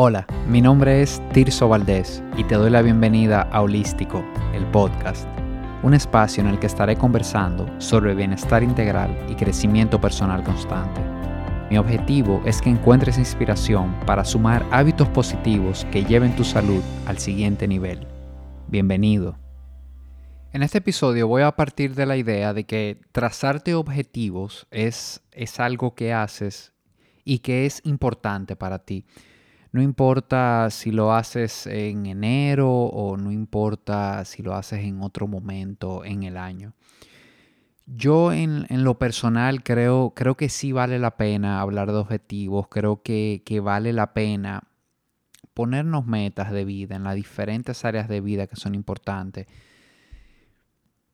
Hola, mi nombre es Tirso Valdés y te doy la bienvenida a Holístico, el podcast, un espacio en el que estaré conversando sobre bienestar integral y crecimiento personal constante. Mi objetivo es que encuentres inspiración para sumar hábitos positivos que lleven tu salud al siguiente nivel. Bienvenido. En este episodio voy a partir de la idea de que trazarte objetivos es, es algo que haces y que es importante para ti. No importa si lo haces en enero o no importa si lo haces en otro momento en el año. Yo en, lo personal creo, creo que sí vale la pena hablar de objetivos, creo que, que vale la pena ponernos metas de vida en las diferentes áreas de vida que son importantes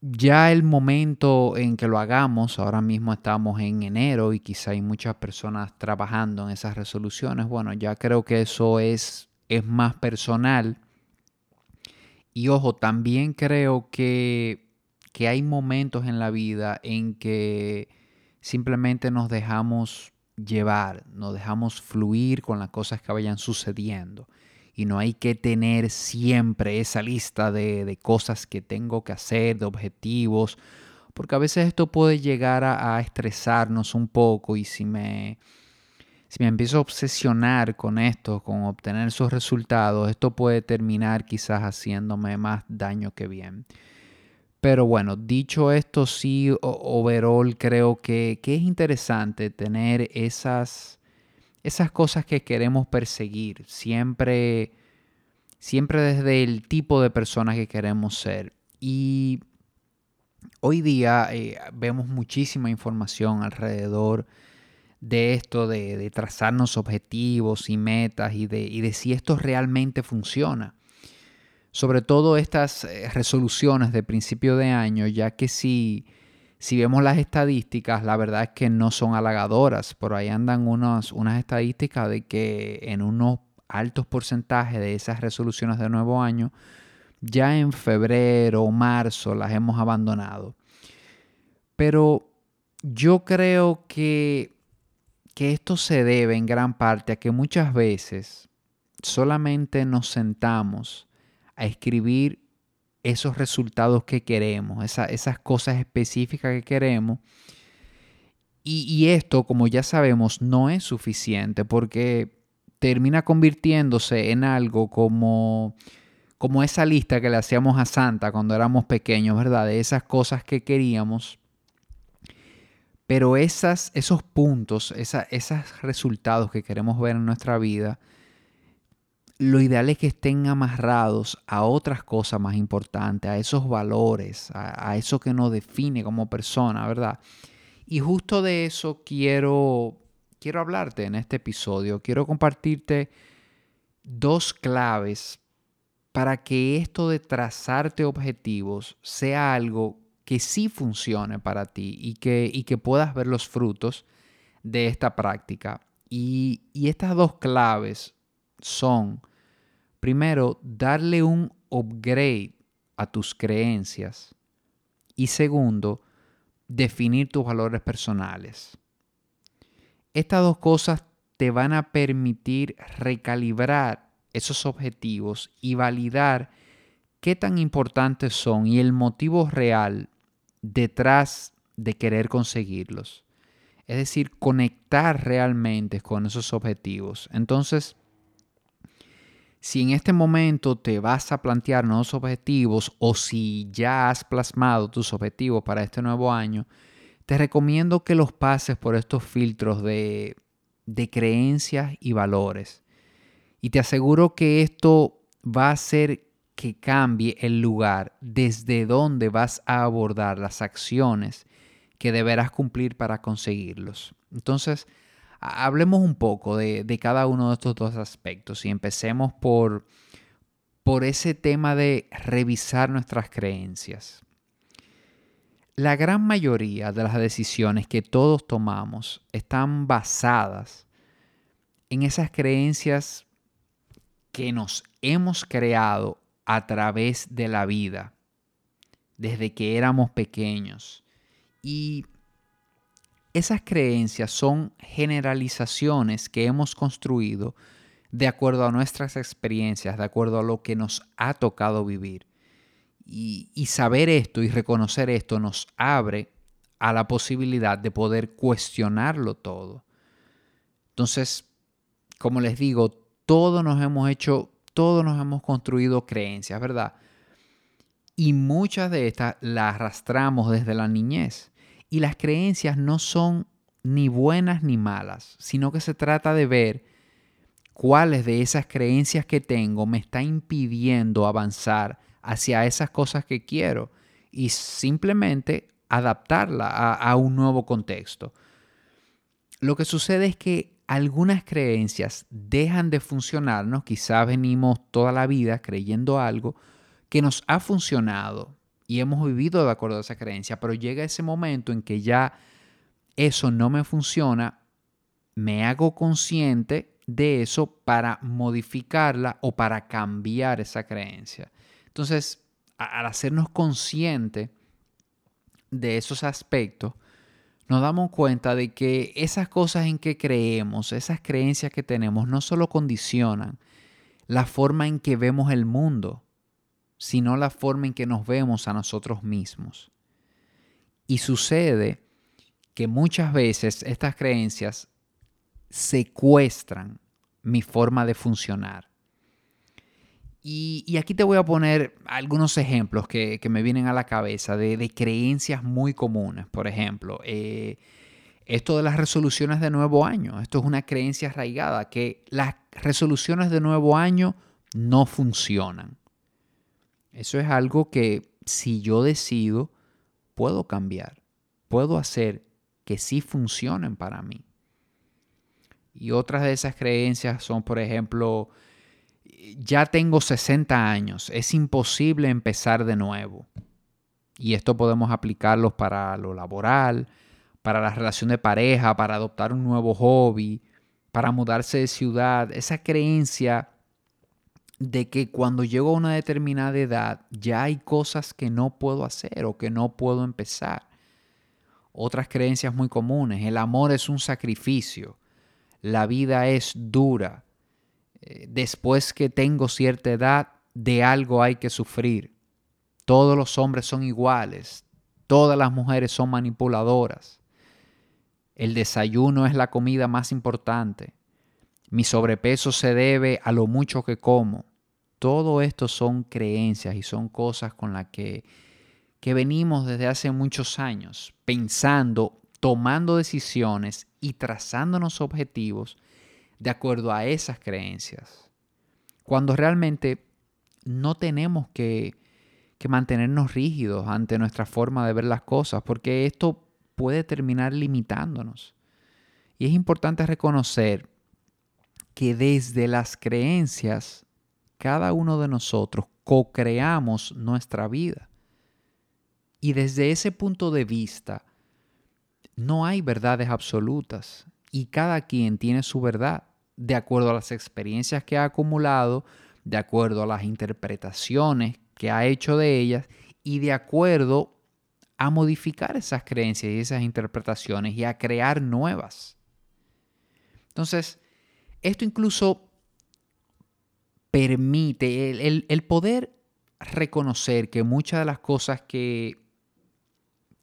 ya el momento en que lo hagamos, ahora mismo estamos en enero y quizá hay muchas personas trabajando en esas resoluciones, bueno, ya creo que eso es, es más personal. Y ojo, también creo que, que hay momentos en la vida en que simplemente nos dejamos llevar, nos dejamos fluir con las cosas que vayan sucediendo y no hay que tener siempre esa lista de, cosas que tengo que hacer, de objetivos, porque a veces esto puede llegar a, estresarnos un poco y si me, si me empiezo a obsesionar con esto, con obtener esos resultados, esto puede terminar quizás haciéndome más daño que bien. Pero bueno, dicho esto, sí, overall creo que, que es interesante tener esas esas cosas que queremos perseguir, siempre, siempre desde el tipo de persona que queremos ser. Y hoy día eh, vemos muchísima información alrededor de esto, de, trazarnos objetivos y metas y de, y de si esto realmente funciona. Sobre todo estas eh, resoluciones de principio de año, ya que si si vemos las estadísticas, la verdad es que no son halagadoras. Por ahí andan unas estadísticas de que en unos altos porcentajes de esas resoluciones de nuevo año, ya en febrero o marzo las hemos abandonado. Pero yo creo que, que esto se debe en gran parte a que muchas veces solamente nos sentamos a escribir esos resultados que queremos, esas cosas específicas que queremos. Y, esto, como ya sabemos, no es suficiente porque termina convirtiéndose en algo como, como esa lista que le hacíamos a Santa cuando éramos pequeños, ¿verdad? De esas cosas que queríamos. Pero esas, esos puntos, esos resultados que queremos ver en nuestra vida, lo ideal es que estén amarrados a otras cosas más importantes, a esos valores, a, eso que nos define como persona, ¿verdad? Y justo de eso quiero, quiero hablarte en este episodio. Quiero compartirte dos claves para que esto de trazarte objetivos sea algo que sí funcione para ti y que, y que puedas ver los frutos de esta práctica. Y, y estas dos claves son, primero, darle un upgrade a tus creencias y segundo, definir tus valores personales. Estas dos cosas te van a permitir recalibrar esos objetivos y validar qué tan importantes son y el motivo real detrás de querer conseguirlos. Es decir, conectar realmente con esos objetivos. Entonces, si en este momento te vas a plantear nuevos objetivos o si ya has plasmado tus objetivos para este nuevo año, te recomiendo que los pases por estos filtros de, de creencias y valores. Y te aseguro que esto va a hacer que cambie el lugar desde donde vas a abordar las acciones que deberás cumplir para conseguirlos. Entonces, hablemos un poco de, cada uno de estos dos aspectos y empecemos por, por ese tema de revisar nuestras creencias. La gran mayoría de las decisiones que todos tomamos están basadas en esas creencias que nos hemos creado a través de la vida, desde que éramos pequeños. Y esas creencias son generalizaciones que hemos construido de acuerdo a nuestras experiencias, de acuerdo a lo que nos ha tocado vivir. Y, saber esto y reconocer esto nos abre a la posibilidad de poder cuestionarlo todo. Entonces, como les digo, todos nos hemos hecho, todos nos hemos construido creencias, ¿verdad? Y muchas de estas las arrastramos desde la niñez. Y las creencias no son ni buenas ni malas, sino que se trata de ver cuáles de esas creencias que tengo me está impidiendo avanzar hacia esas cosas que quiero y simplemente adaptarla a, un nuevo contexto. Lo que sucede es que algunas creencias dejan de funcionarnos, quizás venimos toda la vida creyendo algo que nos ha funcionado y hemos vivido de acuerdo a esa creencia, pero llega ese momento en que ya eso no me funciona, me hago consciente de eso para modificarla o para cambiar esa creencia. Entonces, al hacernos consciente de esos aspectos, nos damos cuenta de que esas cosas en que creemos, esas creencias que tenemos, no solo condicionan la forma en que vemos el mundo, sino la forma en que nos vemos a nosotros mismos. Y sucede que muchas veces estas creencias secuestran mi forma de funcionar. Y, aquí te voy a poner algunos ejemplos que, me vienen a la cabeza de, creencias muy comunes. Por ejemplo, eh, esto de las resoluciones de nuevo año. Esto es una creencia arraigada, que las resoluciones de nuevo año no funcionan. Eso es algo que si yo decido, puedo cambiar. Puedo hacer que sí funcionen para mí. Y otras de esas creencias son, por ejemplo, ya tengo 60 años, es imposible empezar de nuevo. Y esto podemos aplicarlo para lo laboral, para la relación de pareja, para adoptar un nuevo hobby, para mudarse de ciudad. Esa creencia de que cuando llego a una determinada edad ya hay cosas que no puedo hacer o que no puedo empezar. Otras creencias muy comunes, el amor es un sacrificio, la vida es dura, eh, después que tengo cierta edad, de algo hay que sufrir. Todos los hombres son iguales, todas las mujeres son manipuladoras. El desayuno es la comida más importante. Mi sobrepeso se debe a lo mucho que como. Todo esto son creencias y son cosas con las que que venimos desde hace muchos años pensando, tomando decisiones y trazándonos objetivos de acuerdo a esas creencias. Cuando realmente no tenemos que, que mantenernos rígidos ante nuestra forma de ver las cosas, porque esto puede terminar limitándonos. Y es importante reconocer que desde las creencias, cada uno de nosotros co-creamos nuestra vida. Y desde ese punto de vista, no hay verdades absolutas y cada quien tiene su verdad de acuerdo a las experiencias que ha acumulado, de acuerdo a las interpretaciones que ha hecho de ellas y de acuerdo a modificar esas creencias y esas interpretaciones y a crear nuevas. Entonces, esto incluso permite el, poder reconocer que muchas de las cosas que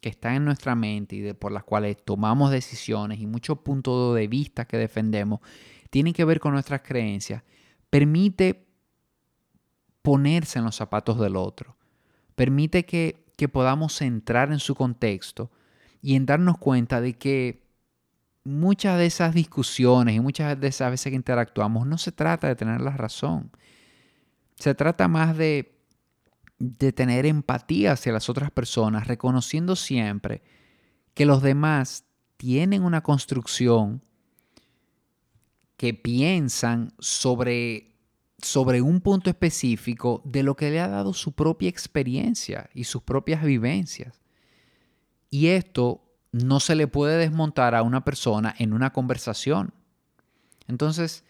que están en nuestra mente y de, por las cuales tomamos decisiones y muchos puntos de vista que defendemos tienen que ver con nuestras creencias, permite ponerse en los zapatos del otro, permite que, que podamos entrar en su contexto y en darnos cuenta de que muchas de esas discusiones y muchas de esas veces que interactuamos no se trata de tener la razón, se trata más de de tener empatía hacia las otras personas, reconociendo siempre que los demás tienen una construcción que piensan sobre, sobre un punto específico de lo que le ha dado su propia experiencia y sus propias vivencias. Y esto no se le puede desmontar a una persona en una conversación. Entonces,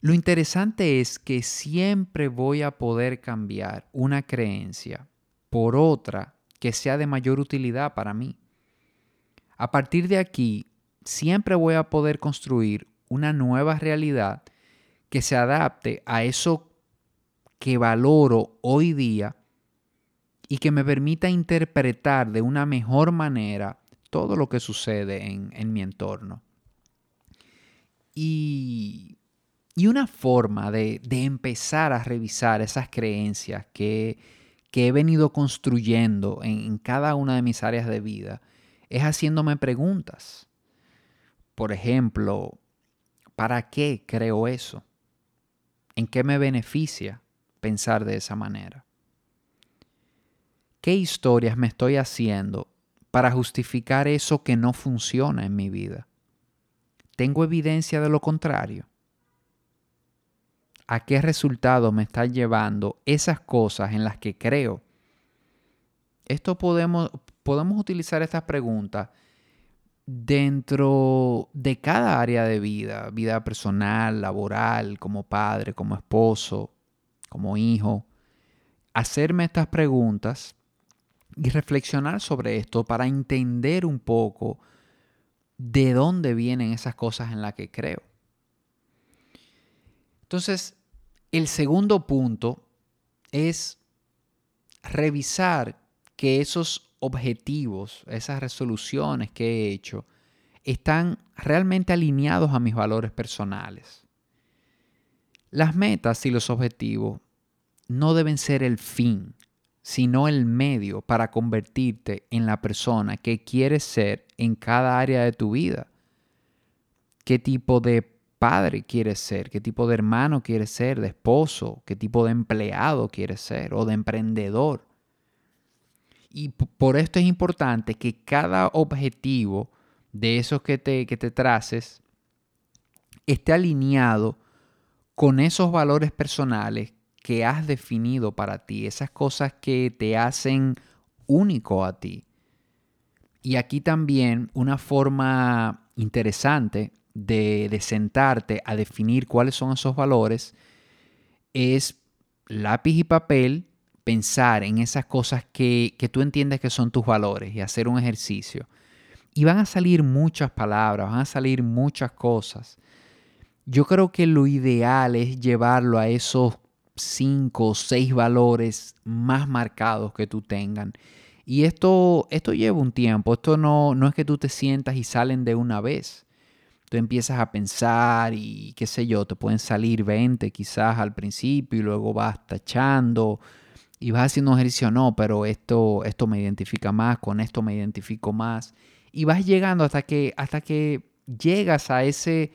lo interesante es que siempre voy a poder cambiar una creencia por otra que sea de mayor utilidad para mí. A partir de aquí, siempre voy a poder construir una nueva realidad que se adapte a eso que valoro hoy día y que me permita interpretar de una mejor manera todo lo que sucede en, mi entorno. Y, una forma de, empezar a revisar esas creencias que, he venido construyendo en cada una de mis áreas de vida es haciéndome preguntas. Por ejemplo, ¿para qué creo eso? ¿En qué me beneficia pensar de esa manera? ¿Qué historias me estoy haciendo para justificar eso que no funciona en mi vida? ¿Tengo evidencia de lo contrario? ¿A qué resultado me están llevando esas cosas en las que creo? Esto podemos, podemos utilizar estas preguntas dentro de cada área de vida, vida personal, laboral, como padre, como esposo, como hijo, hacerme estas preguntas y reflexionar sobre esto para entender un poco de dónde vienen esas cosas en las que creo. Entonces, el segundo punto es revisar que esos objetivos, esas resoluciones que he hecho, están realmente alineados a mis valores personales. Las metas y los objetivos no deben ser el fin, sino el medio para convertirte en la persona que quieres ser en cada área de tu vida. ¿Qué tipo de padre quieres ser? ¿Qué tipo de hermano quieres ser? ¿De esposo? ¿Qué tipo de empleado quieres ser? ¿O de emprendedor? Y por esto es importante que cada objetivo de esos que te, que te traces esté alineado con esos valores personales que has definido para ti, esas cosas que te hacen único a ti. Y aquí también una forma interesante de, de, sentarte a definir cuáles son esos valores es lápiz y papel pensar en esas cosas que, tú entiendes que son tus valores y hacer un ejercicio. Y van a salir muchas palabras, van a salir muchas cosas. Yo creo que lo ideal es llevarlo a esos cinco o seis valores más marcados que tú tengan. Y esto, esto lleva un tiempo, esto no, no es que tú te sientas y salen de una vez. Tú empiezas a pensar y qué sé yo, te pueden salir 20 quizás al principio y luego vas tachando y vas haciendo un ejercicio, no, pero esto, esto me identifica más, con esto me identifico más. Y vas llegando hasta que, hasta que llegas a ese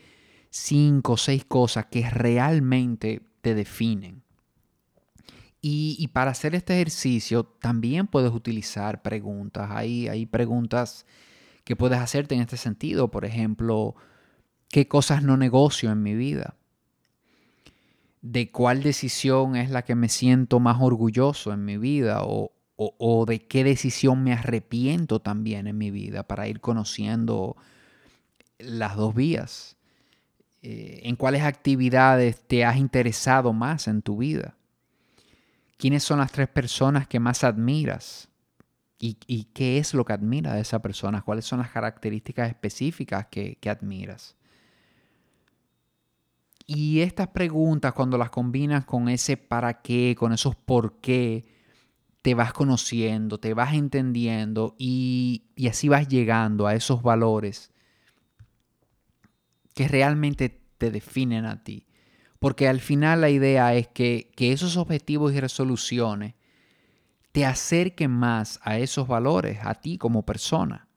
cinco o seis cosas que realmente te definen. Y, para hacer este ejercicio también puedes utilizar preguntas. Hay, hay preguntas que puedes hacerte en este sentido. Por ejemplo, ¿qué cosas no negocio en mi vida? de cuál decisión es la que me siento más orgulloso en mi vida o, de qué decisión me arrepiento también en mi vida para ir conociendo las dos vías. Eh, en cuáles actividades te has interesado más en tu vida. ¿Quiénes son las tres personas que más admiras? ¿Y, qué es lo que admira de esa persona? ¿Cuáles son las características específicas que admiras? Y estas preguntas, cuando las combinas con ese para qué, con esos por qué, te vas conociendo, te vas entendiendo y, así vas llegando a esos valores que realmente te definen a ti. Porque al final la idea es que, esos objetivos y resoluciones te acerquen más a esos valores, a ti como persona.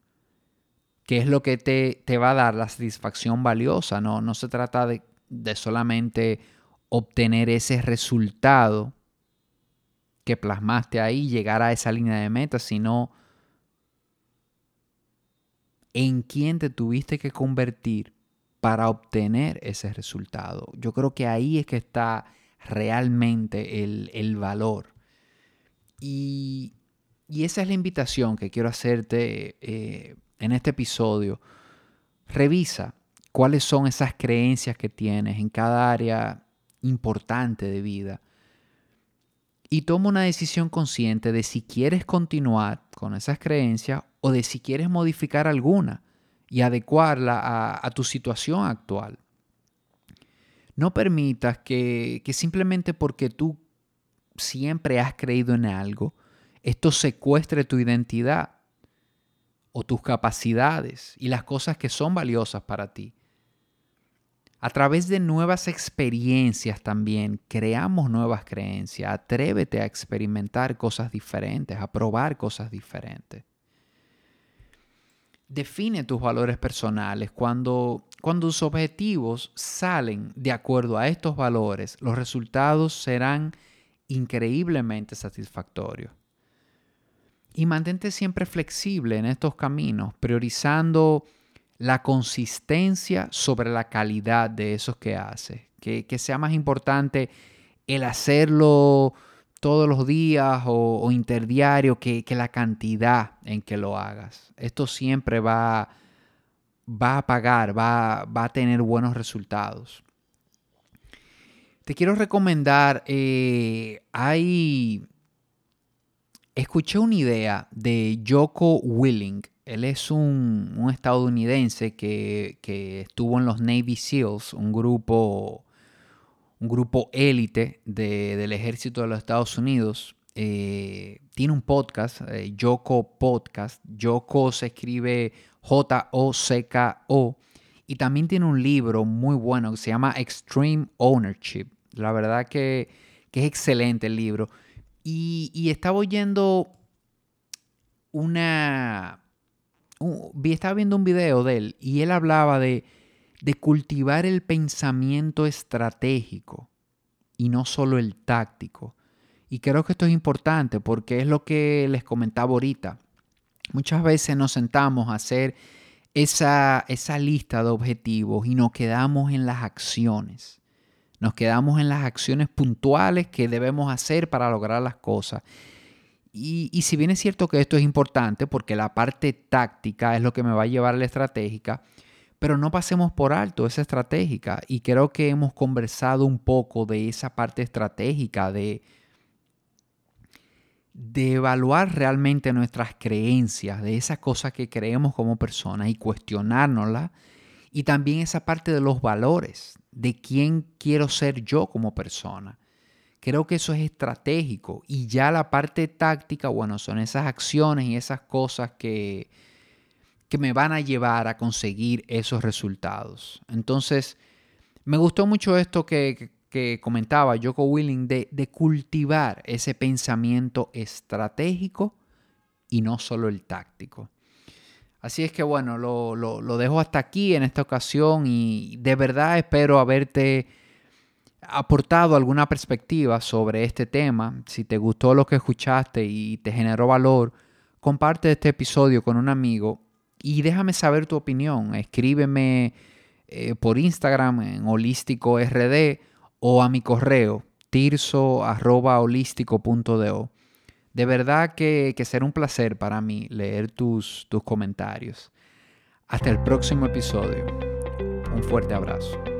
Que es lo que te, te va a dar la satisfacción valiosa. No, no se trata de de solamente obtener ese resultado que plasmaste ahí, llegar a esa línea de meta, sino en quién te tuviste que convertir para obtener ese resultado. Yo creo que ahí es que está realmente el, valor. Y, esa es la invitación que quiero hacerte eh, en este episodio. Revisa cuáles son esas creencias que tienes en cada área importante de vida. Y toma una decisión consciente de si quieres continuar con esas creencias o de si quieres modificar alguna y adecuarla a, tu situación actual. No permitas que, que simplemente porque tú siempre has creído en algo, esto secuestre tu identidad o tus capacidades y las cosas que son valiosas para ti. A través de nuevas experiencias también creamos nuevas creencias. Atrévete a experimentar cosas diferentes, a probar cosas diferentes. Define tus valores personales. Cuando, cuando tus objetivos salen de acuerdo a estos valores, los resultados serán increíblemente satisfactorios. Y mantente siempre flexible en estos caminos, priorizando la consistencia sobre la calidad de esos que haces. Que, sea más importante el hacerlo todos los días o, interdiario que, que, la cantidad en que lo hagas. Esto siempre va, va a pagar, va, va, a tener buenos resultados. Te quiero recomendar, eh, hay... Escuché una idea de Joko Willing él es un, estadounidense que, estuvo en los Navy SEALs, un grupo, un grupo élite del ejército de los Estados Unidos. Eh, tiene un podcast, eh, Yoko Podcast. Yoko se escribe J-O-C-K-O. Y también tiene un libro muy bueno que se llama Extreme Ownership. La verdad que, es excelente el libro. Y, estaba oyendo una, estaba viendo un video de él y él hablaba de, de cultivar el pensamiento estratégico y no solo el táctico. Y creo que esto es importante porque es lo que les comentaba ahorita. Muchas veces nos sentamos a hacer esa, esa lista de objetivos y nos quedamos en las acciones. Nos quedamos en las acciones puntuales que debemos hacer para lograr las cosas. Y, si bien es cierto que esto es importante porque la parte táctica es lo que me va a llevar a la estratégica, pero no pasemos por alto esa estratégica. Y creo que hemos conversado un poco de esa parte estratégica, de, de evaluar realmente nuestras creencias, de esas cosas que creemos como personas y cuestionárnoslas. Y también esa parte de los valores, de quién quiero ser yo como persona. Creo que eso es estratégico y ya la parte táctica, bueno, son esas acciones y esas cosas que, que me van a llevar a conseguir esos resultados. Entonces, me gustó mucho esto que, comentaba Joko Willing de, cultivar ese pensamiento estratégico y no solo el táctico. Así es que bueno, lo, lo dejo hasta aquí en esta ocasión y de verdad espero haberte aportado alguna perspectiva sobre este tema, si te gustó lo que escuchaste y te generó valor, comparte este episodio con un amigo y déjame saber tu opinión. Escríbeme eh, por Instagram en holístico rd o a mi correo tirso.holístico.do. De verdad que, que será un placer para mí leer tus, tus comentarios. Hasta el próximo episodio. Un fuerte abrazo.